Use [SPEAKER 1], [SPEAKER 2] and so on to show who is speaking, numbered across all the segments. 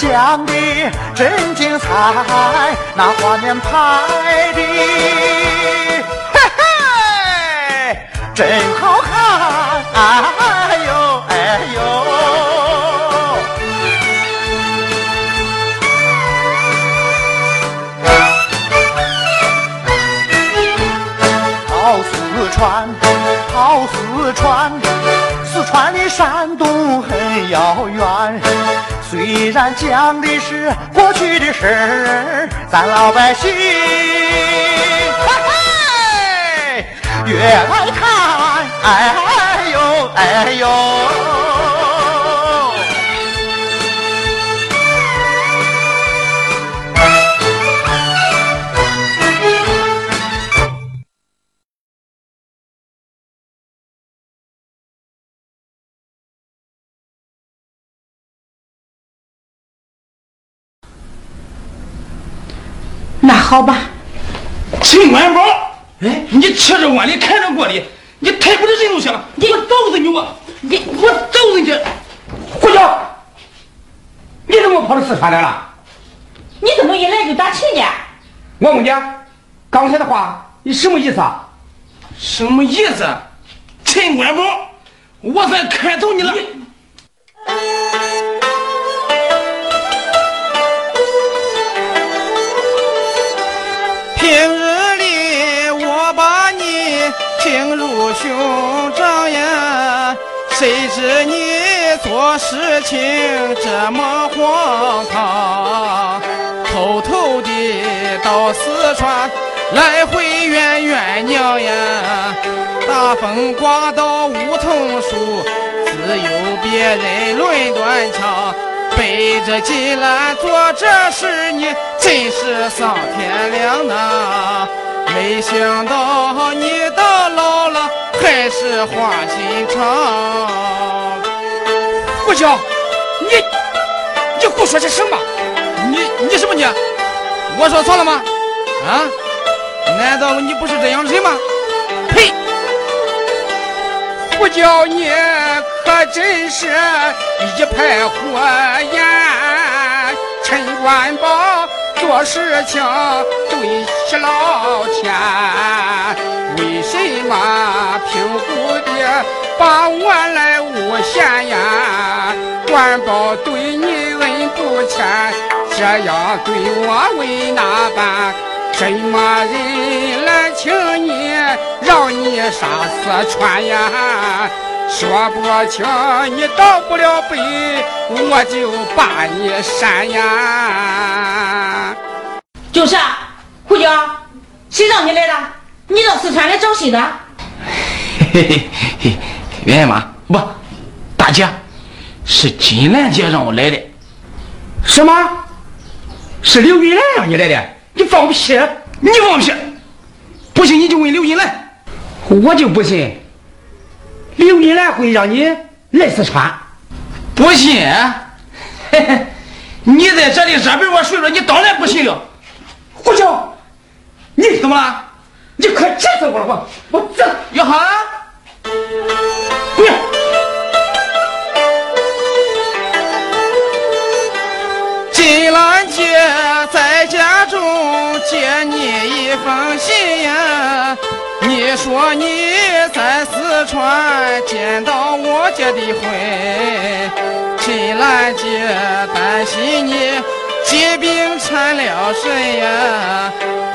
[SPEAKER 1] 讲的真精彩，那画面拍的嘿嘿真好看，哎呦哎呦。川，跑四川，虽然讲的是过去的事儿，咱老百姓越来看，哎呦哎呦。
[SPEAKER 2] 好吧，
[SPEAKER 3] 陈官宝，哎，你吃着碗里看着锅里，你太不是人东西了！我揍死你我，你我揍死你！胡椒，你怎么跑到四川来了？
[SPEAKER 2] 你怎么一来就打亲家？
[SPEAKER 3] 我问你，刚才的话你什么意思啊？什么意思？陈官宝，我算看透你了。
[SPEAKER 4] 平日里我把你亲如兄长呀，谁知你做事情这么荒唐，偷偷的到四川来回怨怨娘呀，大风刮到梧桐树，自有别人论断墙，背着金兰做这事，你真是丧天良呐！没想到你到老了还是花心肠，
[SPEAKER 3] 胡椒，你你胡说些什么？你你什么你？我说错了吗？啊？难道你不是这样的人吗？呸！
[SPEAKER 4] 胡椒，你可真是一派胡言，陈官宝。做事情对起老天，为什么平谷的把我来诬陷呀？官保对你恩不浅，这样对我为哪般？什么人来请你，让你杀四川呀？说不清，你到不了北，我就把你删呀！
[SPEAKER 2] 就是啊，胡椒，谁让你来的？你到四川来找谁的？
[SPEAKER 3] 嘿嘿嘿，袁姨妈，不，大姐，是金兰姐让我来的。什么？是刘云兰让你来的？你放屁！你放屁！不信你就问刘金兰，我就不信。刘金兰会让你来四川？不信？嘿嘿，你在这里这边我睡着，你当然不信了。胡椒，你怎么了？你快气死我了！我我这要好啊！不要。
[SPEAKER 4] 金兰姐在家中写你一封信呀。你说你在四川见到我结的婚，秦兰姐担心你疾病缠了身呀，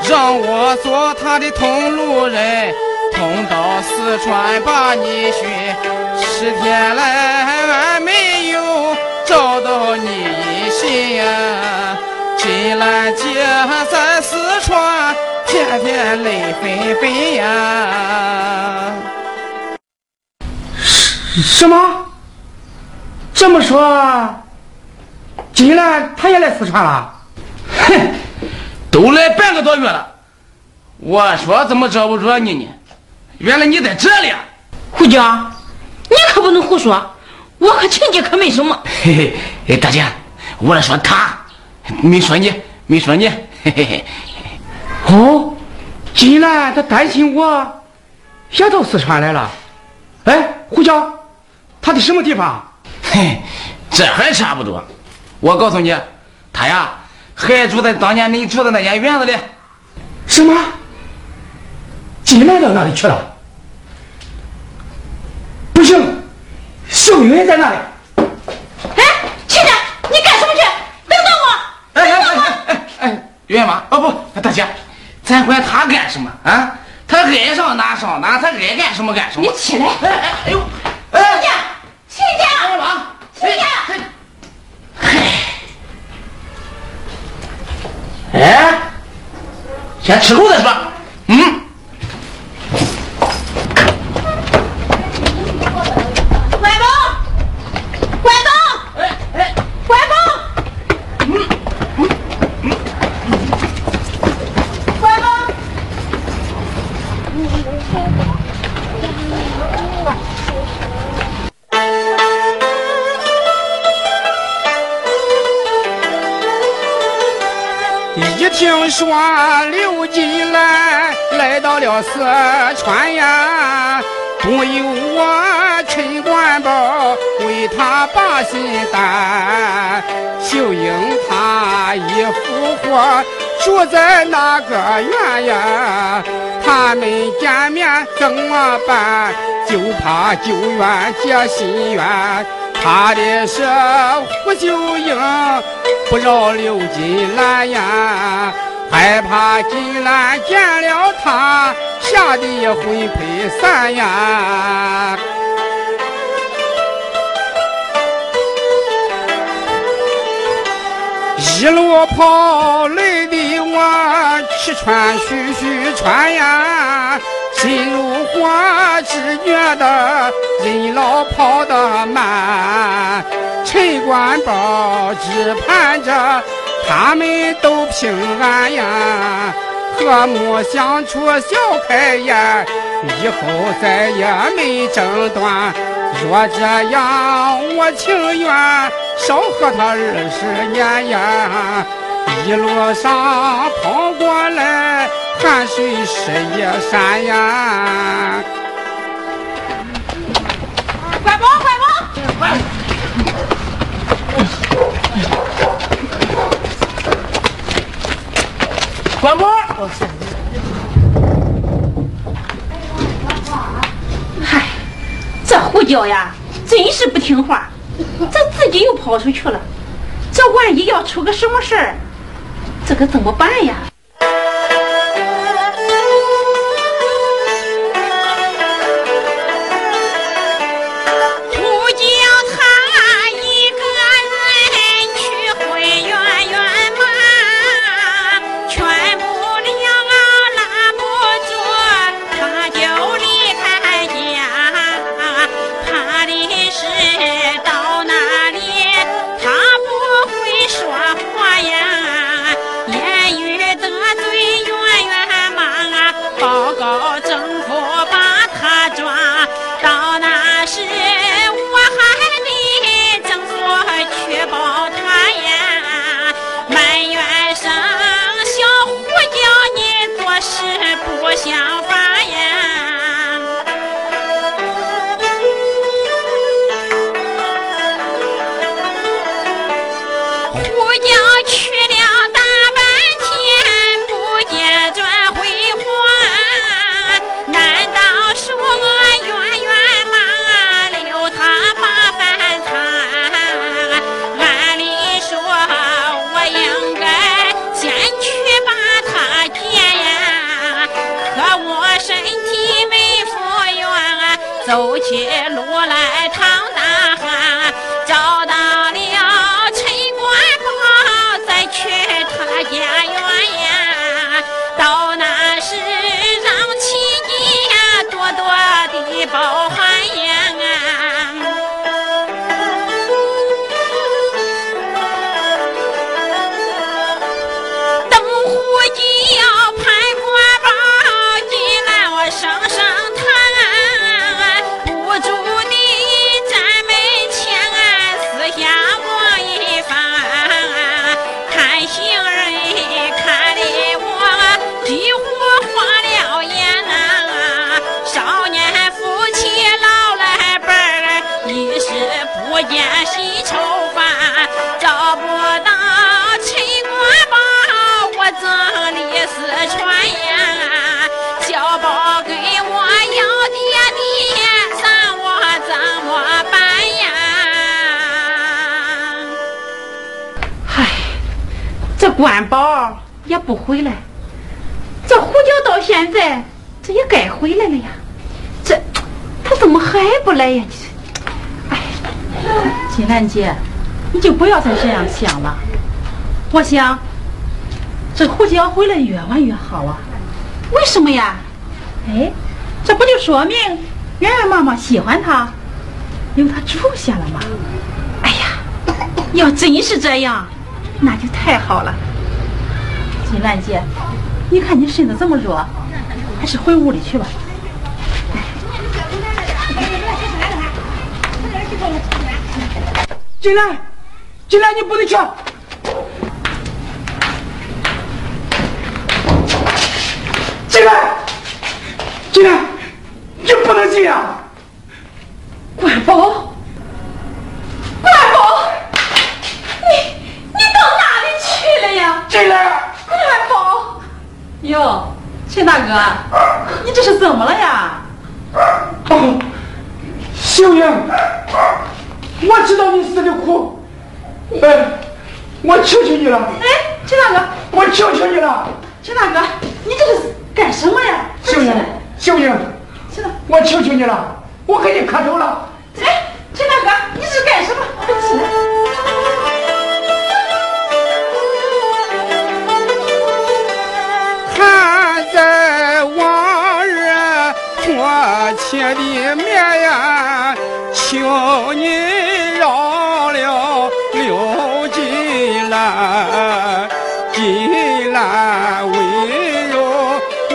[SPEAKER 4] 让我做她的同路人，同到四川把你寻。十天来还没有找到你音信呀，秦兰姐在四川。天天泪纷纷呀！
[SPEAKER 3] 什什么？这么说，金兰他也来四川了？哼，都来半个多月了。我说怎么找不着你呢？原来你在这里。
[SPEAKER 2] 胡椒，你可不能胡说，我和亲家可没什么。
[SPEAKER 3] 嘿嘿，大姐，我说他，没说你，没说你。嘿嘿嘿。哦，金兰他担心我，也到四川来了。哎，胡椒，他在什么地方？嘿，这还差不多。
[SPEAKER 4] 我告诉你，他呀还住在当年你住的那间院子里。
[SPEAKER 5] 什么？进来到哪里去了？不行，秀云在那里。
[SPEAKER 6] 哎，亲家，你干什么去？等等我！
[SPEAKER 4] 哎哎哎哎哎哎，袁妈，哦不，大姐，咱管他干什么啊？他爱上哪上哪，他爱干什么干什么。
[SPEAKER 6] 你起来！
[SPEAKER 4] 哎哎哎呦！
[SPEAKER 6] 亲家，亲家，
[SPEAKER 4] 袁妈，
[SPEAKER 6] 亲家。
[SPEAKER 4] 哎，先吃够再说。嗯。
[SPEAKER 3] 听说刘金兰来到了四川呀，不由我陈冠宝为他把心担。秀英她一夫妇住在那个院呀，他们见面怎么办？就怕旧怨结新怨。怕的是胡秀英不饶刘金兰呀，害怕金兰见了他，吓得魂飞散呀。一路跑累的我气喘吁吁喘呀，心如火，只觉得人老跑得慢。陈官宝只盼着他们都平安呀，和睦相处笑开颜，以后再也没争端。若这样，我情愿少和他二十年呀。一路上跑过来，汗水湿衣衫呀。
[SPEAKER 6] 关公，关公，
[SPEAKER 4] 关波。
[SPEAKER 6] 嗨，这胡椒呀，真是不听话，这自己又跑出去了。这万一要出个什么事儿，这可怎么办呀？
[SPEAKER 7] 官宝
[SPEAKER 6] 也不回来，这胡椒到现在这也该回来了呀，这他怎么还不来呀？哎，
[SPEAKER 2] 金兰姐，你就不要再这样想了。我想，这胡椒回来越晚越好啊。
[SPEAKER 6] 为什么呀？
[SPEAKER 2] 哎，这不就说明圆圆妈妈喜欢他，留他住下了吗？
[SPEAKER 6] 哎呀，要真是这样，那就太好了。
[SPEAKER 2] 金兰姐，你看你身子这么弱，还是回屋里去吧。
[SPEAKER 5] 金兰，金兰，你不能去。进来，进来，你不能进啊！
[SPEAKER 6] 管宝，官宝，你你到哪里去了呀？
[SPEAKER 5] 进来，
[SPEAKER 6] 官宝，
[SPEAKER 2] 哟，陈大哥，你这是怎么了呀？
[SPEAKER 5] 哦，秀英，我知道你死的苦，哎，我求求你了，
[SPEAKER 2] 哎，陈大哥，
[SPEAKER 5] 我求求你了，
[SPEAKER 2] 陈大哥，你这是干什么呀？
[SPEAKER 5] 秀英，秀英，我求求你了，我给你磕头了。
[SPEAKER 3] 的面呀，求你饶了刘金兰，金兰温柔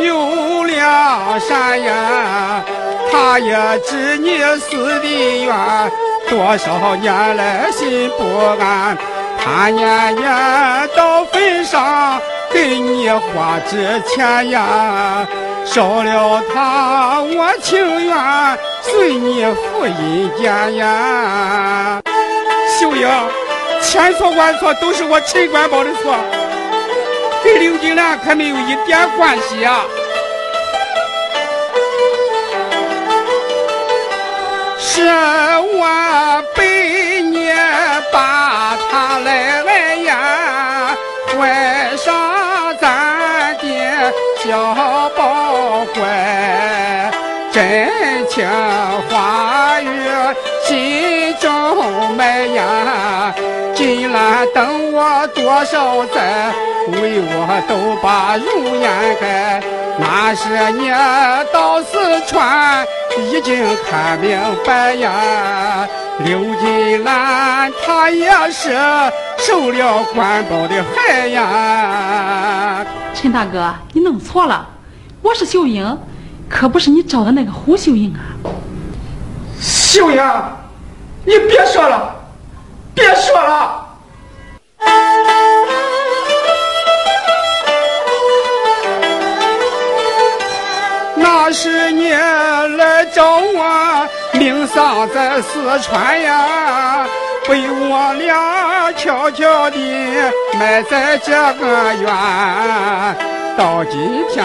[SPEAKER 3] 有良善呀，他也知你死的冤，多少年来心不安，他年年到坟上。给你花纸钱呀，少了他，我情愿随你赴阴间呀。秀英，千错万错都是我陈官宝的错，跟刘金兰可没有一点关系呀。是我被你把他来爱呀，怀上咱的。小等我多少载，为我都把容颜改。那时你到四川已经看明白呀。刘金兰她也是受了官保的害呀。
[SPEAKER 2] 陈大哥，你弄错了，我是秀英，可不是你找的那个胡秀英啊。
[SPEAKER 5] 秀英，你别说了，别说了。
[SPEAKER 3] 那是你来找我，命丧在四川呀，被我俩悄悄地埋在这个院。到今天，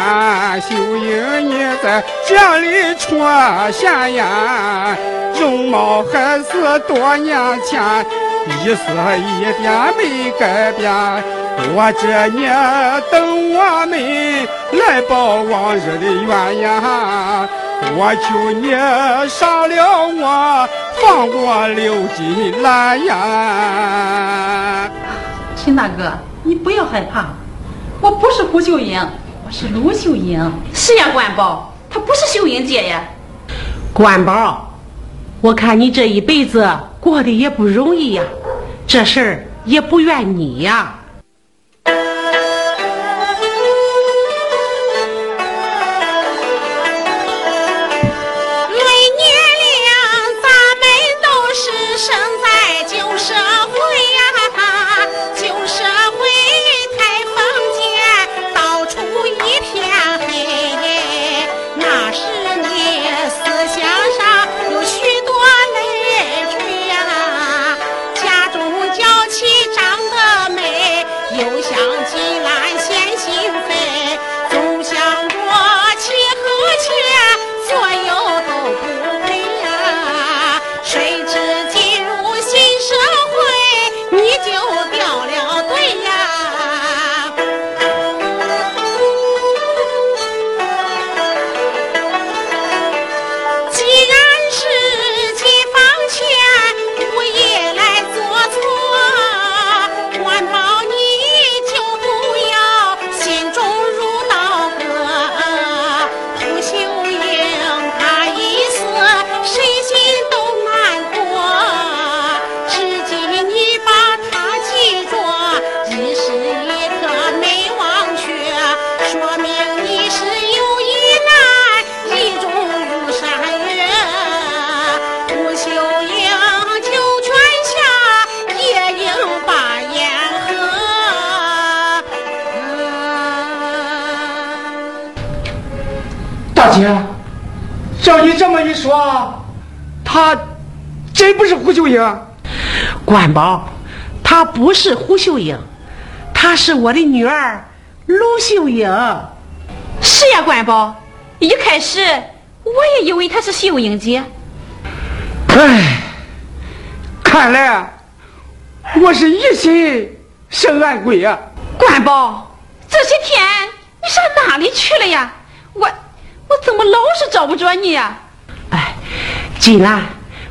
[SPEAKER 3] 秀英你在这里出现呀，容貌还是多年前，一丝一点没改变。我这年等我们来报往日的冤呀，我求你杀了我，放过刘金兰呀！
[SPEAKER 2] 秦大哥，你不要害怕，我不是胡秀英，我是卢秀英。
[SPEAKER 6] 是呀，官宝，她不是秀英姐呀。
[SPEAKER 8] 官宝，我看你这一辈子过得也不容易呀，这事儿也不怨你呀。
[SPEAKER 4] 说，他真不是胡秀英。
[SPEAKER 5] 管宝，她不是胡秀英，她是我的女儿卢秀英。
[SPEAKER 2] 是呀，管宝，一开始我也以为她是秀英姐。
[SPEAKER 4] 唉，看来我是一心生暗鬼呀、
[SPEAKER 2] 管宝，这些天你上哪里去了呀？我我怎么老是找不着你呀？
[SPEAKER 5] 哎，金兰，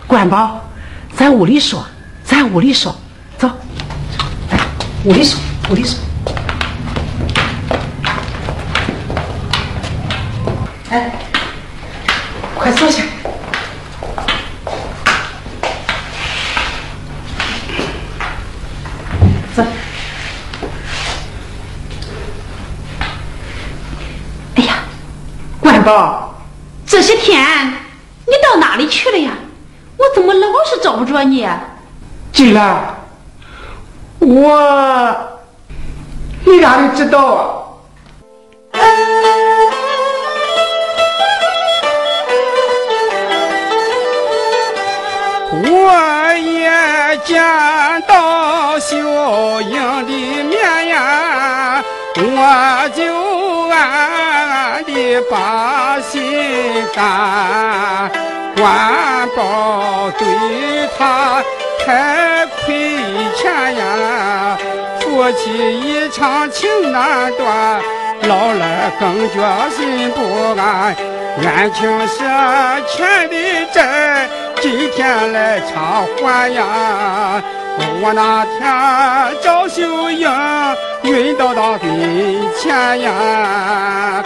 [SPEAKER 5] 管宝，在屋里说，在屋里说，走，来屋里说，屋里说。哎，快坐下。走。
[SPEAKER 2] 哎呀，
[SPEAKER 5] 管宝，
[SPEAKER 2] 这些天你到哪里去了呀？我怎么老是找不着你呀？
[SPEAKER 4] 金兰，我，你哪里知道啊？
[SPEAKER 3] 我也见到秀英的面呀，我就暗暗的把心肝。官报对他太亏欠呀，夫妻一场情难断，老来更觉心不安。冤情社欠的债，今天来偿还呀！我那天找秀英晕倒到跟前呀。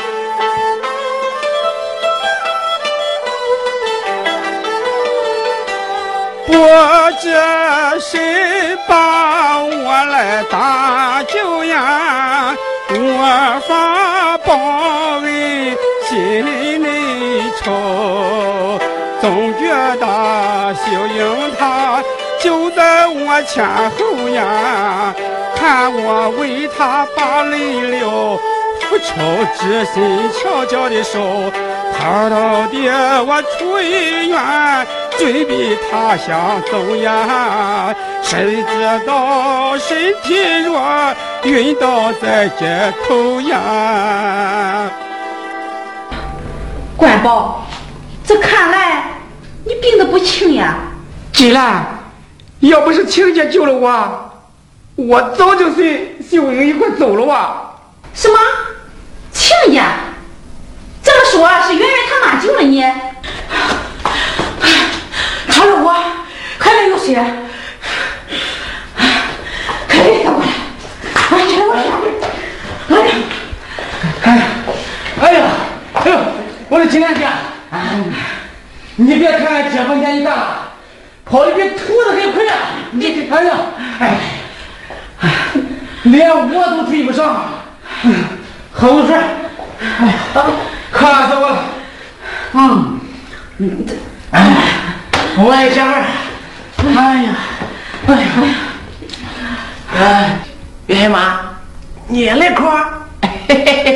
[SPEAKER 3] 不知谁把我来搭救呀？我发包为心内愁，总觉得秀英她就在我前后呀，看我为她把泪流，复仇之心悄悄的收，偷偷的我出院。准备他乡走呀，谁知道身体弱，晕倒在街头呀。
[SPEAKER 2] 管宝，这看来你病得不轻呀。
[SPEAKER 4] 金兰，要不是亲家救了我，我早就随秀英一块走了哇。
[SPEAKER 2] 什么？亲家？这么说，是圆圆他妈救了你？
[SPEAKER 5] 除了我，还能有谁？快点过来！快点过来！快点！
[SPEAKER 4] 哎呀，哎呀，哎呦，我的金莲姐，你别看俺结婚年纪大了，跑的比兔子还快啊！你，哎呀，哎，连我都追不上。喝口水。哎呀，渴死我了。嗯，哎。我也想儿，哎呀，哎呀，哎，月妈，你也来块儿，嘿嘿嘿嘿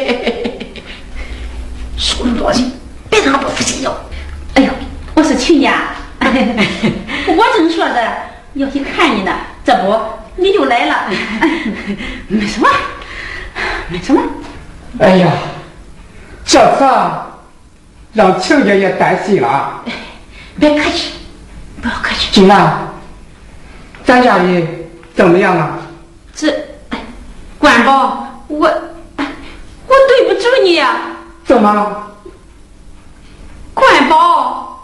[SPEAKER 4] 嘿，说那么多心，别让不服气哟。
[SPEAKER 2] 哎呦，我是亲家，我正说着要去看你呢，这不你就来了，没什么，没什么。
[SPEAKER 4] 哎呀，这次让亲家也担心了。
[SPEAKER 2] 别客气。不要客气，
[SPEAKER 4] 金兰，咱家里怎么样了？
[SPEAKER 2] 这，关宝，我，我对不住你呀。
[SPEAKER 4] 怎么？
[SPEAKER 2] 关宝。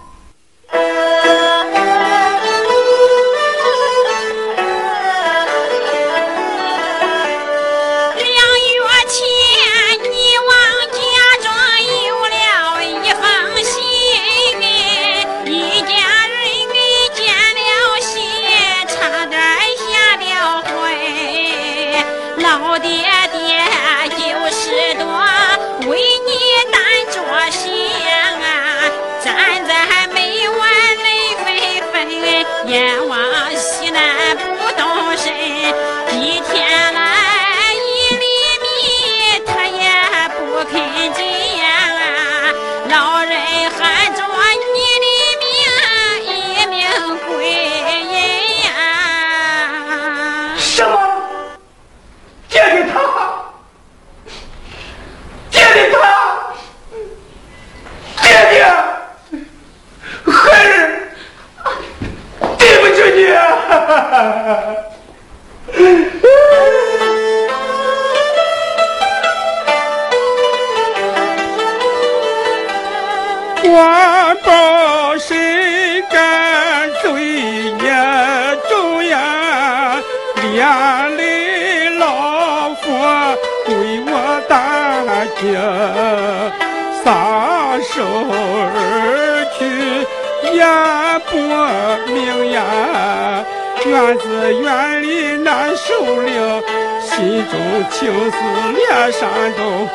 [SPEAKER 3] 院里难受了，心中情思连山东。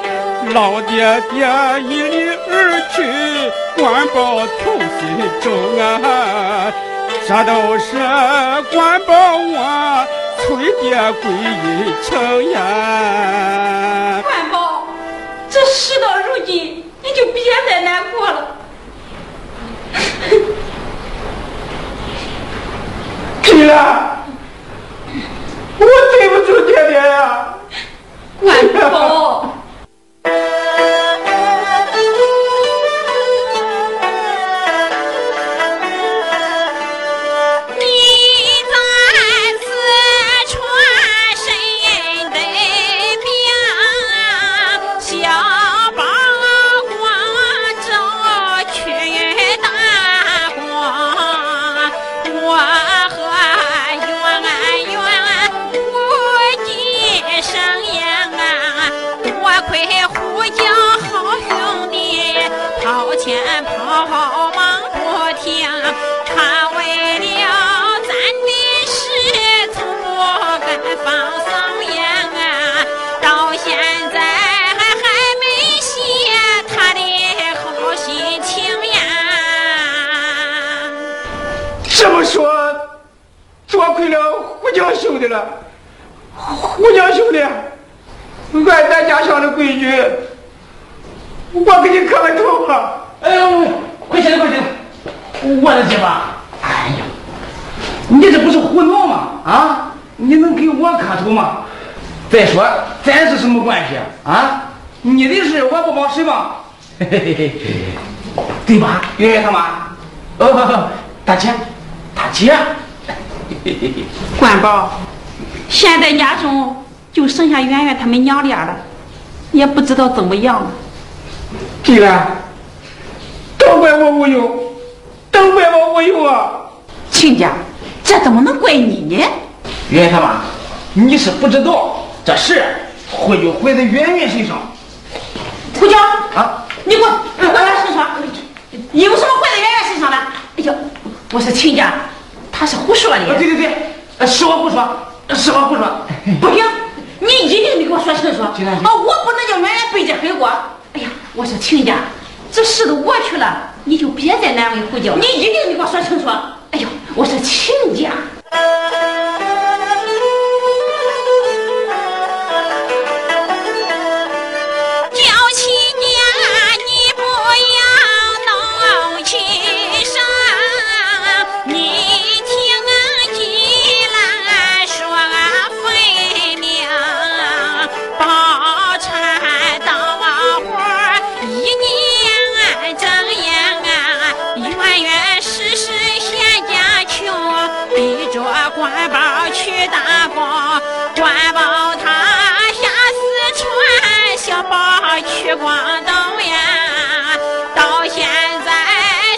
[SPEAKER 3] 老爹爹一离而去，官报头心中啊，这都是官报我崔爹归阴城呀。
[SPEAKER 6] 官保，这事到如今，你就别再难过了。
[SPEAKER 5] 金兰，我对不住爹爹呀。
[SPEAKER 6] 官宝，
[SPEAKER 7] 你
[SPEAKER 4] 对吧，圆圆他妈？哦，大姐，大姐，嘿嘿嘿。
[SPEAKER 6] 官宝，现在家中就剩下圆圆他们娘俩了，也不知道怎么样了。
[SPEAKER 5] 对了，都怪我无用，都怪我无用啊！
[SPEAKER 6] 亲家，这怎么能怪你呢？
[SPEAKER 4] 圆圆他妈，你是不知道这事会就毁在圆圆身上
[SPEAKER 6] 胡椒，
[SPEAKER 4] 啊！
[SPEAKER 6] 你给我给我来说说，有什么坏在圆圆身上的？哎呀，我说亲家，他是胡说的。
[SPEAKER 4] 啊，对对对，呃实话不说，实话不说。
[SPEAKER 6] 不行，你一定得给我说清楚。啊，我不能叫圆圆背这黑锅。哎呀，我说亲家，这事都过去了，你就别再难为胡椒了。你一定得给我说清楚。哎呦，我说亲家。
[SPEAKER 7] 去广东呀。到现在，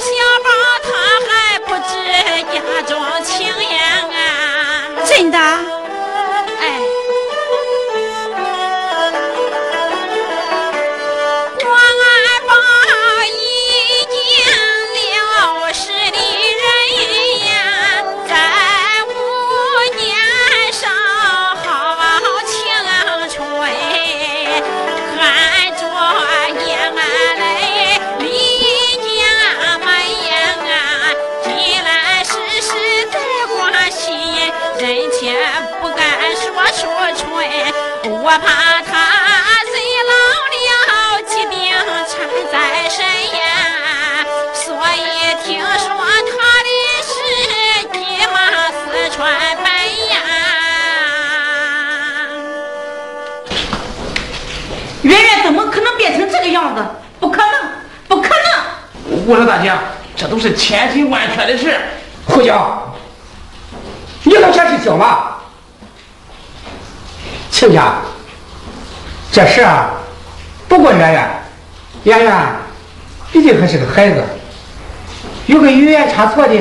[SPEAKER 7] 小宝他还不知家中情呀啊！
[SPEAKER 6] 真的？
[SPEAKER 7] 我说
[SPEAKER 4] 大姐，这都是千真万确的事。
[SPEAKER 5] 胡椒，你能先去小吗？亲家，这事啊，不过圆圆，圆圆毕竟还是个孩子，
[SPEAKER 8] 有个语言差错的，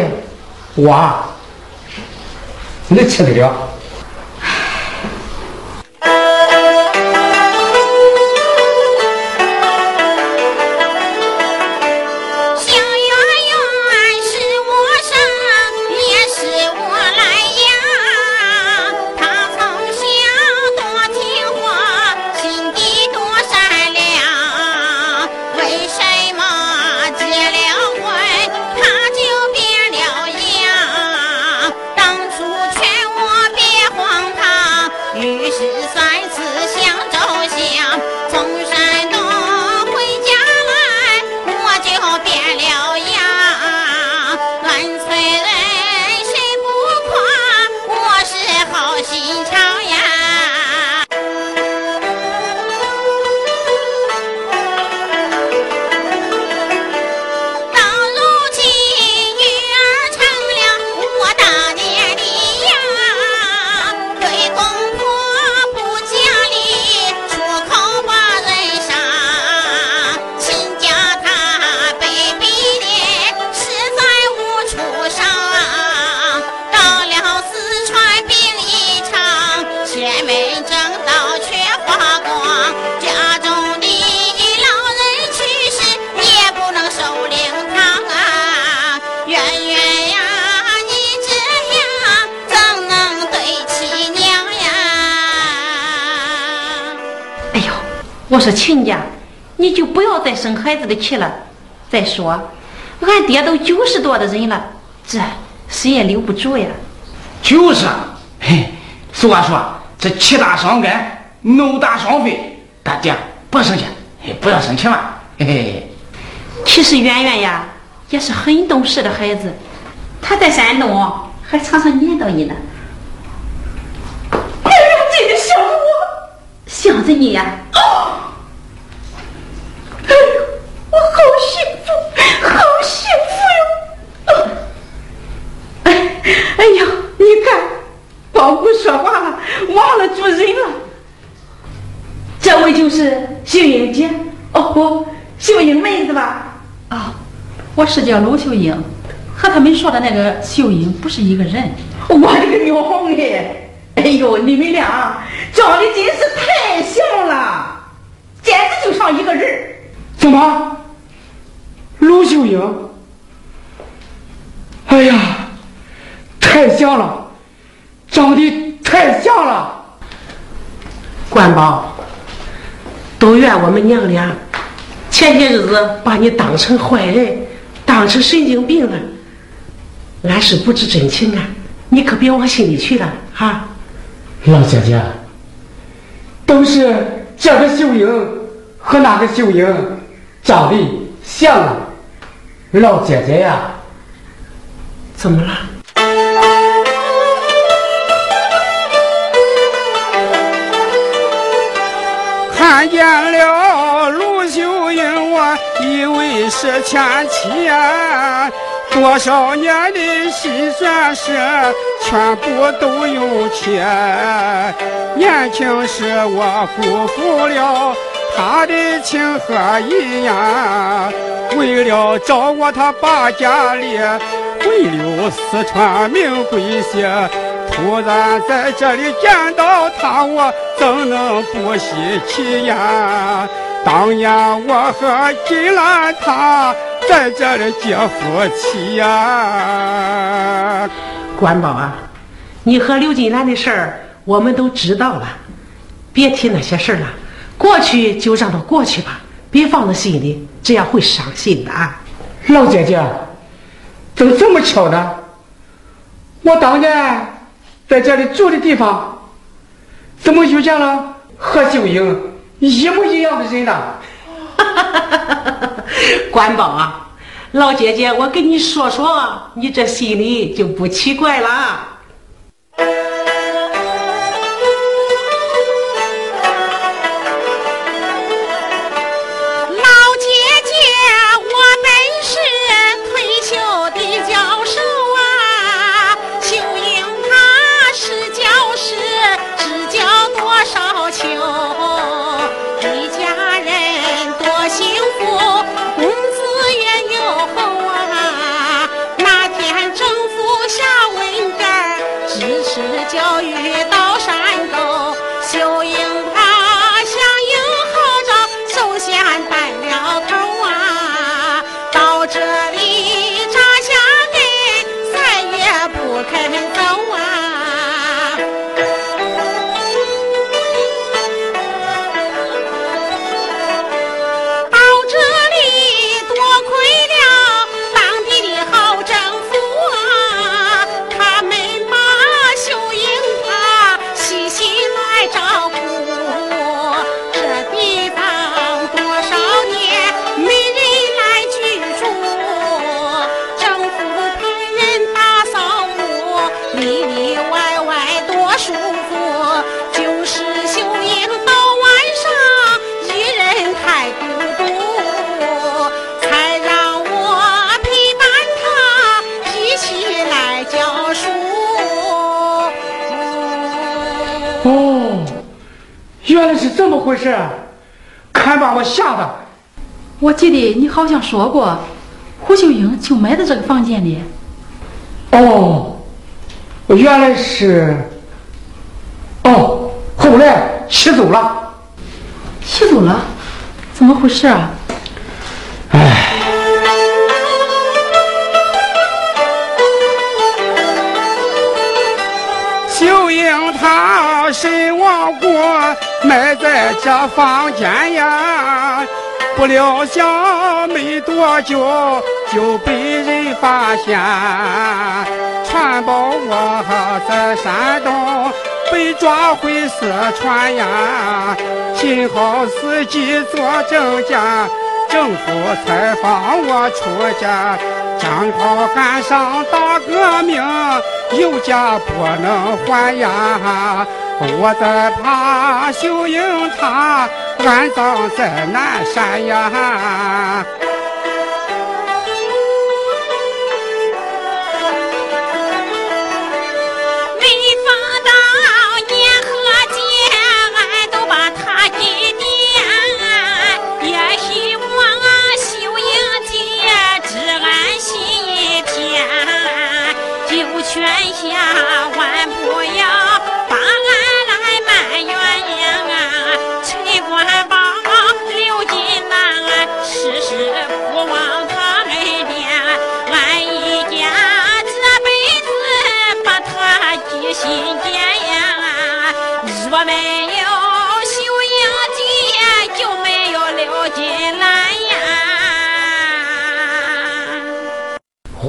[SPEAKER 8] 我能吃得了。
[SPEAKER 6] 我说亲家，你就不要再生孩子的气了。再说，俺爹都九十多的人了，这谁也留不住呀。
[SPEAKER 4] 就是，嘿，俗话说，这气大伤肝，怒大伤肺。大爹不生气，不要生气嘛。嘿嘿。
[SPEAKER 6] 其实圆圆呀，也是很懂事的孩子。他在山东还常常念叨你呢。
[SPEAKER 2] 哎呀，真的想我，
[SPEAKER 6] 想着你呀。
[SPEAKER 2] 哎我好幸福，好幸福哟！哎，哎呦，你看，光顾说话了，忘了主人了。这位就是秀英姐，哦不，秀英妹子吧？
[SPEAKER 9] 啊，我是叫陆秀英，和他们说的那个秀英不是一个人。
[SPEAKER 2] 我的个娘哎！哎呦，你们俩长得真是太像了，简直就像一个人
[SPEAKER 5] 怎么？陆秀英，哎呀，太像了，长得太像了。
[SPEAKER 8] 关宝，都怨我们娘俩前些日子把你当成坏人，当成神经病了。俺是不知真情啊，你可别往心里去了哈。
[SPEAKER 5] 老姐姐，都是这个秀英和那个秀英长得像啊。老姐姐呀，
[SPEAKER 8] 怎么了？
[SPEAKER 3] 看见了卢秀英，我以为是前妻啊！多少年的辛酸事，全部都用钱。年轻时我辜负了。他的情和义呀，为了找我他把家里回流四川名贵些。突然在这里见到他，我怎能不稀奇呀？当年我和金兰他在这里结夫妻呀。
[SPEAKER 8] 关宝啊，你和刘金兰的事儿我们都知道了，别提那些事儿了。过去就让它过去吧，别放在心里，这样会伤心的啊。
[SPEAKER 5] 老姐姐，怎么这么巧呢？我当年在这里住的地方，怎么遇见了和秀英一模一样的人呢？
[SPEAKER 8] 关宝啊，老姐姐，我跟你说说，你这心里就不奇怪了。
[SPEAKER 3] 么回事？看把我吓的！
[SPEAKER 10] 我记得你好像说过，胡秀英就埋在这个房间里。
[SPEAKER 3] 哦，原来是。哦，后来骑走了。
[SPEAKER 10] 骑走了？怎么回事啊？
[SPEAKER 3] 唉。
[SPEAKER 6] 秀英她身亡过，埋在这房间呀。不料想没多久就被人发现，传报我在山东被抓回四川呀。幸好司机做证件，政府才放我出家。正好赶上大革命，有家不能还呀。我在怕秀英她安葬在南山呀。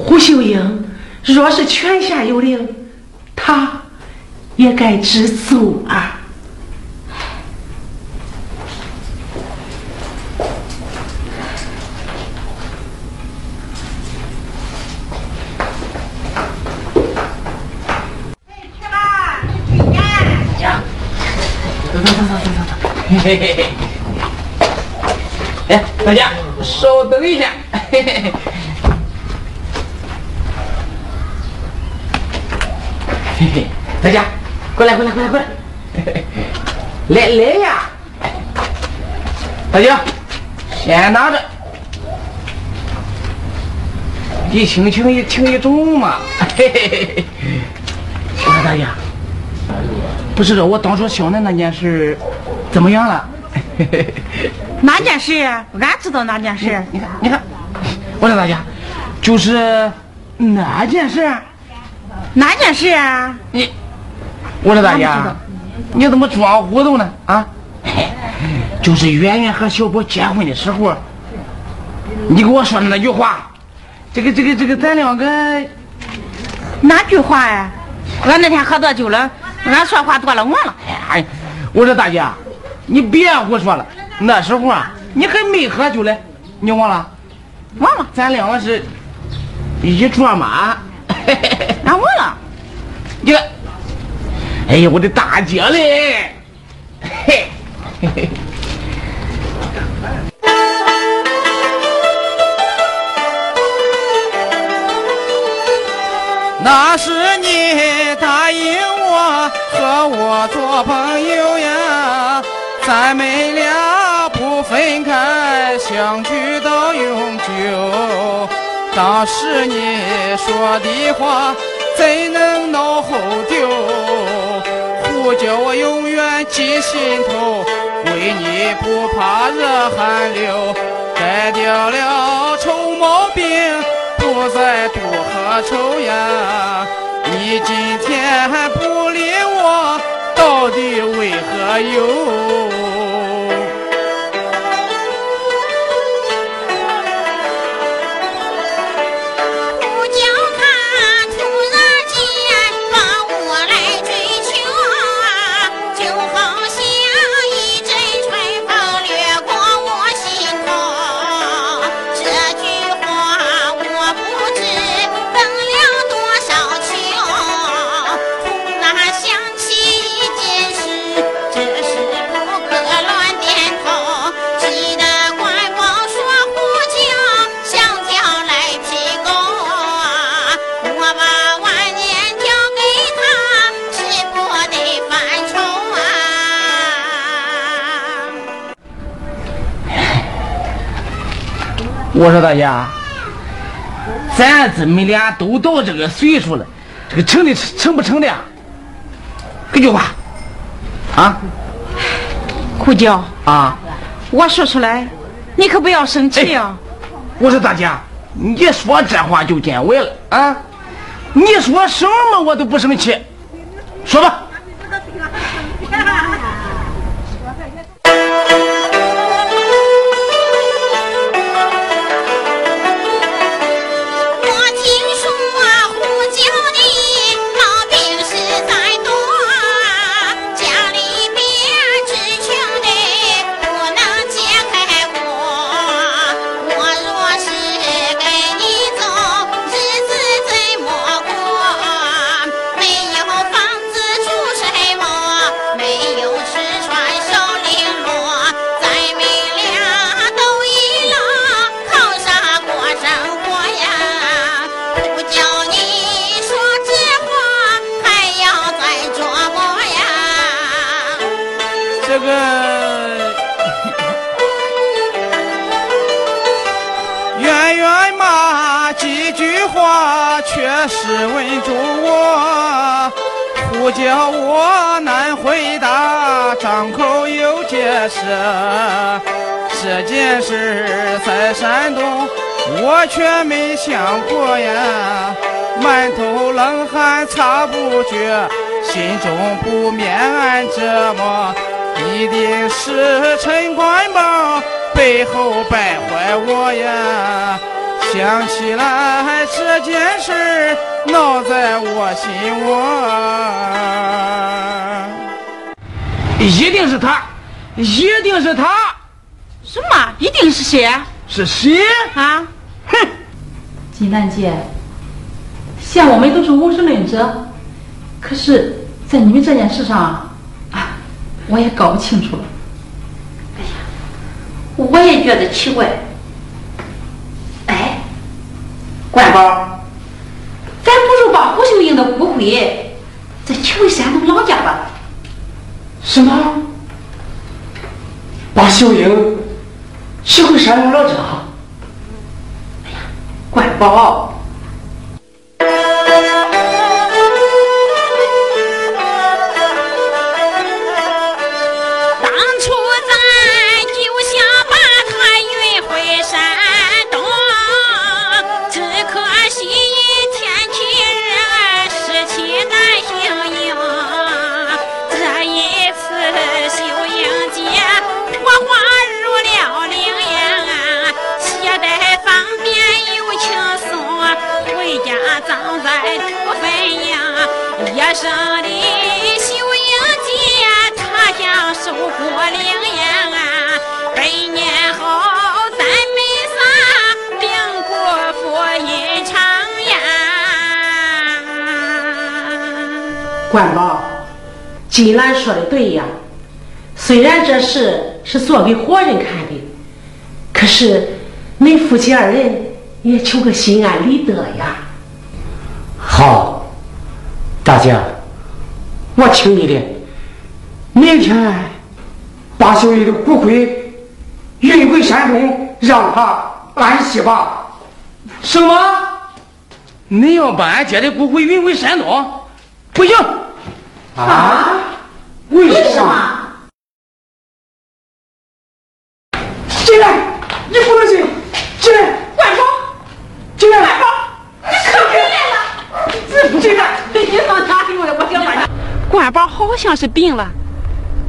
[SPEAKER 5] 胡秀英，若是泉下有灵，他也该知足啊。
[SPEAKER 4] 嘿嘿嘿嘿，哎，大家稍等一下，嘿嘿嘿。嘿嘿，大家，过来，过来，过来，过来，来来呀！大家先拿着，一轻轻一轻一重嘛，嘿嘿嘿嘿。大家。不是我当初想的那件事怎么样了？
[SPEAKER 2] 哪件事？俺知道哪件事。
[SPEAKER 4] 你看，你看，我说大家，就是哪件事。
[SPEAKER 2] 哪件事啊？
[SPEAKER 4] 你，我说大姐，你怎么装糊涂呢？啊，就是圆圆和小宝结婚的时候，你给我说的那句话，这个这个这个，咱两个
[SPEAKER 2] 哪句话呀？俺那天喝多酒了，俺说话多了，忘了。
[SPEAKER 4] 哎，我说大姐，你别胡说了，那时候啊，你还没喝酒嘞，你忘了？
[SPEAKER 2] 忘了，
[SPEAKER 4] 咱两个是一桌嘛。你看，哎呀，我的大姐嘞，嘿，嘿嘿。
[SPEAKER 6] 那是你答应我和我做朋友呀，咱们俩不分开，相聚到永久。当时你说的话怎能脑后丢？呼叫我永远记心头，为你不怕热汗流。改掉了臭毛病，不再多喝臭呀。你今天不理我，到底为何有？
[SPEAKER 8] 我说大家，咱姊妹俩都到这个岁数了，这个成的成不成的？给句话，啊
[SPEAKER 6] 苦椒，
[SPEAKER 8] 啊！
[SPEAKER 6] 我说出来，你可不要生气啊！
[SPEAKER 8] 我说大家，你说这话就见外了啊！你说什么我都不生气，说吧。
[SPEAKER 11] 不叫
[SPEAKER 4] 我难回答，张口又结舌。这件事在山东，我却没想过呀，满头冷汗擦不绝，心中不免暗折磨。一定是陈官宝背后败坏我呀！想起来这件事儿闹在我心窝。
[SPEAKER 8] 一定是他，一定是他，
[SPEAKER 6] 什么？一定是谁
[SPEAKER 8] 是谁？
[SPEAKER 6] 啊？
[SPEAKER 8] 哼！
[SPEAKER 2] 金兰姐，像我们都是无神论者，可是，在你们这件事上啊，我也搞不清楚了。
[SPEAKER 6] 哎呀我也觉得奇怪。哎，关宝，咱不如把胡秀英的骨灰再取回山东老家吧。
[SPEAKER 3] 什么？把秀英娶回山东老家？
[SPEAKER 6] 关宝，
[SPEAKER 5] 金兰说的对呀。虽然这事是做给活人看的，可是恁夫妻二人也求个心安理得呀。
[SPEAKER 3] 好，大姐，我听你的，明天把秀英的骨灰运回山东，让她安息吧。
[SPEAKER 8] 什么？你要把俺姐的骨灰运回山东？不行！
[SPEAKER 3] 啊？为什么？进来，你不能进！进来，
[SPEAKER 6] 关宝，
[SPEAKER 3] 进来！
[SPEAKER 6] 你可回来了！
[SPEAKER 3] 这进来！
[SPEAKER 6] 你放哪里了？我想把你。关宝好像是病了，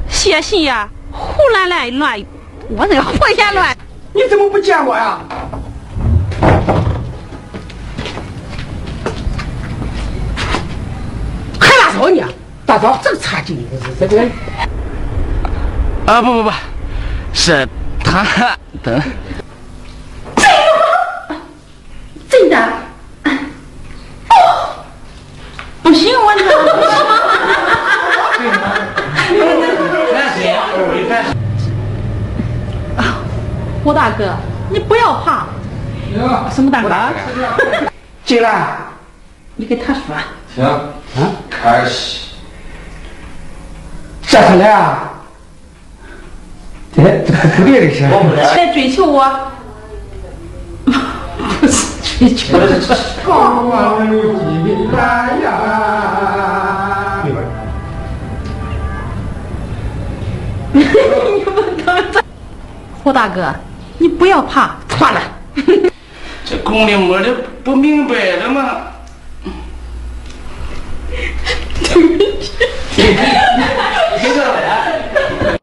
[SPEAKER 6] 写信呀，胡乱乱乱，我那个胡言乱。
[SPEAKER 3] 你怎么不见我呀？还大嫂呢？大嫂，这个差劲，这这个。
[SPEAKER 8] 啊不不不，是他等。
[SPEAKER 6] 真的？哦，不行，我
[SPEAKER 2] 胡大哥，你不要怕。什么大哥？
[SPEAKER 3] 进来。
[SPEAKER 2] 你给他说。
[SPEAKER 12] 行，
[SPEAKER 3] 啊，
[SPEAKER 12] 开始。
[SPEAKER 3] 这他来啊？这这可不对的是。
[SPEAKER 2] 来追求我，
[SPEAKER 13] 去去。
[SPEAKER 3] 高光金兰呀！
[SPEAKER 2] 胡大哥，你不要怕，
[SPEAKER 13] 算了，
[SPEAKER 4] 这宫里摸的不明白了吗？哈哈！
[SPEAKER 3] 你听到了没？